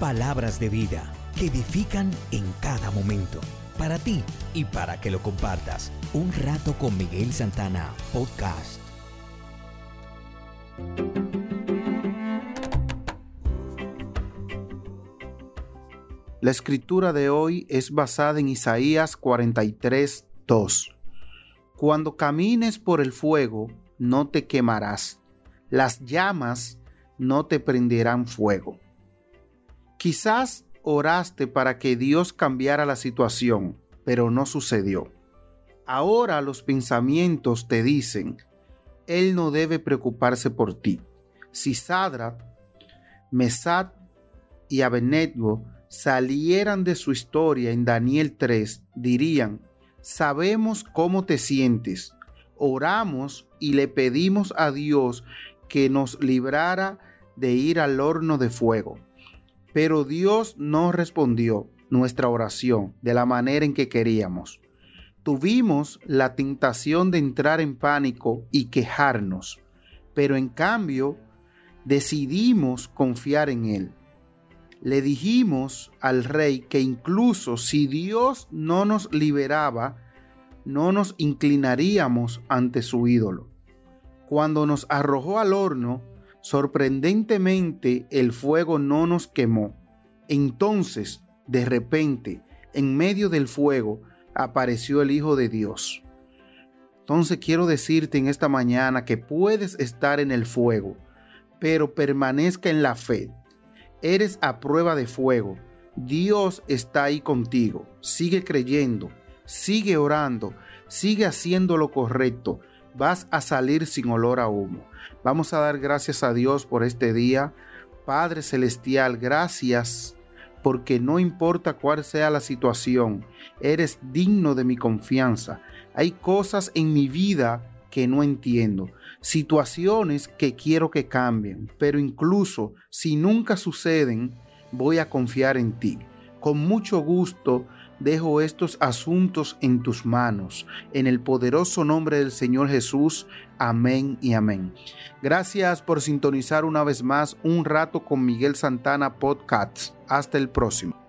Palabras de vida que edifican en cada momento. Para ti y para que lo compartas. Un rato con Miguel Santana, podcast. La escritura de hoy es basada en Isaías 43, 2. Cuando camines por el fuego, no te quemarás. Las llamas no te prenderán fuego. Quizás oraste para que Dios cambiara la situación, pero no sucedió. Ahora los pensamientos te dicen, Él no debe preocuparse por ti. Si Sadra, Mesad y Abednego salieran de su historia en Daniel 3, dirían, sabemos cómo te sientes, oramos y le pedimos a Dios que nos librara de ir al horno de fuego. Pero Dios no respondió nuestra oración de la manera en que queríamos. Tuvimos la tentación de entrar en pánico y quejarnos, pero en cambio decidimos confiar en Él le dijimos al rey que incluso si Dios no nos liberaba, no nos inclinaríamos ante su ídolo. Cuando nos arrojó al horno, sorprendentemente el fuego no nos quemó. Entonces, de repente, en medio del fuego, apareció el Hijo de Dios. Entonces quiero decirte en esta mañana que puedes estar en el fuego, pero permanezca en la fe, Eres a prueba de fuego. Dios está ahí contigo. Sigue creyendo, sigue orando, sigue haciendo lo correcto. Vas a salir sin olor a humo. Vamos a dar gracias a Dios por este día. Padre Celestial, gracias porque no importa cuál sea la situación, eres digno de mi confianza. Hay cosas en mi vida que no entiendo, situaciones que quiero que cambien, pero incluso si nunca suceden, voy a confiar en ti. Con mucho gusto dejo estos asuntos en tus manos. En el poderoso nombre del Señor Jesús. Amén y amén. Gracias por sintonizar una vez más un rato con Miguel Santana Podcast. Hasta el próximo.